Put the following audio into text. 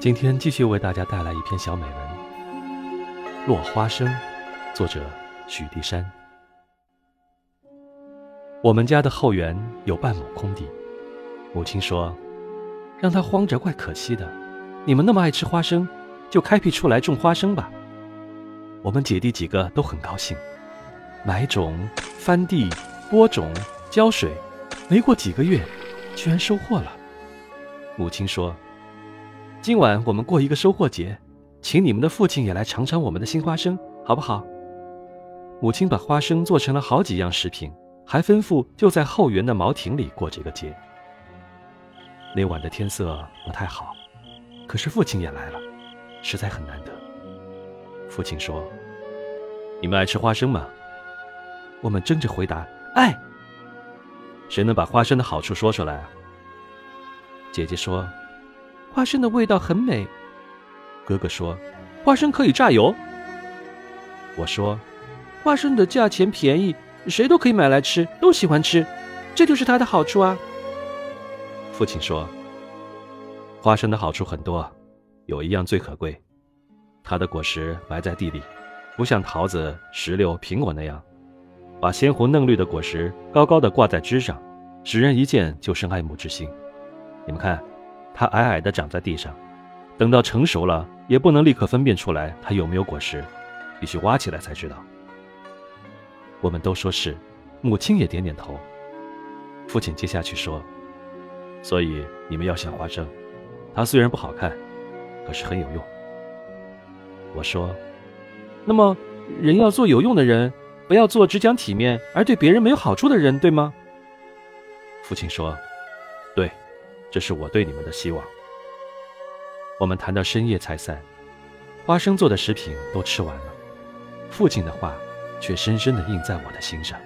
今天继续为大家带来一篇小美文《落花生》，作者许地山。我们家的后园有半亩空地，母亲说：“让它荒着怪可惜的，你们那么爱吃花生，就开辟出来种花生吧。”我们姐弟几个都很高兴，买种、翻地、播种、浇水，没过几个月，居然收获了。母亲说。今晚我们过一个收获节，请你们的父亲也来尝尝我们的新花生，好不好？母亲把花生做成了好几样食品，还吩咐就在后园的茅亭里过这个节。那晚的天色不太好，可是父亲也来了，实在很难得。父亲说：“你们爱吃花生吗？”我们争着回答：“爱。”谁能把花生的好处说出来啊？姐姐说。花生的味道很美，哥哥说：“花生可以榨油。”我说：“花生的价钱便宜，谁都可以买来吃，都喜欢吃，这就是它的好处啊。”父亲说：“花生的好处很多，有一样最可贵，它的果实埋在地里，不像桃子、石榴、苹果那样，把鲜红嫩绿的果实高高的挂在枝上，使人一见就生爱慕之心。你们看。”它矮矮的长在地上，等到成熟了，也不能立刻分辨出来它有没有果实，必须挖起来才知道。我们都说是，母亲也点点头。父亲接下去说：“所以你们要想花生，它虽然不好看，可是很有用。”我说：“那么，人要做有用的人，不要做只讲体面而对别人没有好处的人，对吗？”父亲说：“对。”这是我对你们的希望。我们谈到深夜才散，花生做的食品都吃完了，父亲的话却深深地印在我的心上。